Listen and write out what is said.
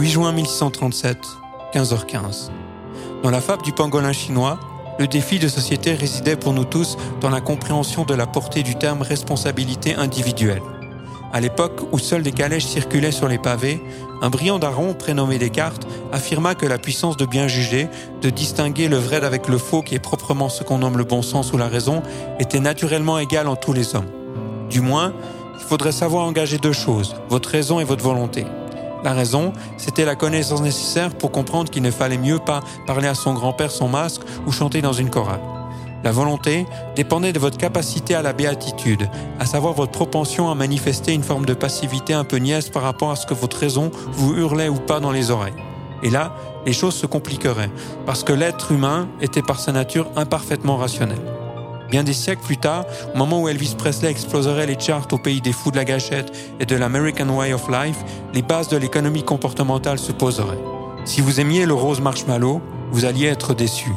8 juin 1637, 15h15. Dans la fable du pangolin chinois, le défi de société résidait pour nous tous dans la compréhension de la portée du terme responsabilité individuelle. À l'époque où seuls des calèches circulaient sur les pavés, un brillant daron prénommé Descartes affirma que la puissance de bien juger, de distinguer le vrai d'avec le faux qui est proprement ce qu'on nomme le bon sens ou la raison, était naturellement égale en tous les hommes. Du moins, il faudrait savoir engager deux choses, votre raison et votre volonté. La raison, c'était la connaissance nécessaire pour comprendre qu'il ne fallait mieux pas parler à son grand-père sans masque ou chanter dans une chorale. La volonté dépendait de votre capacité à la béatitude, à savoir votre propension à manifester une forme de passivité un peu niaise par rapport à ce que votre raison vous hurlait ou pas dans les oreilles. Et là, les choses se compliqueraient, parce que l'être humain était par sa nature imparfaitement rationnel. Bien des siècles plus tard, au moment où Elvis Presley exploserait les charts au pays des fous de la gâchette et de l'American Way of Life, les bases de l'économie comportementale se poseraient. Si vous aimiez le rose marshmallow, vous alliez être déçu.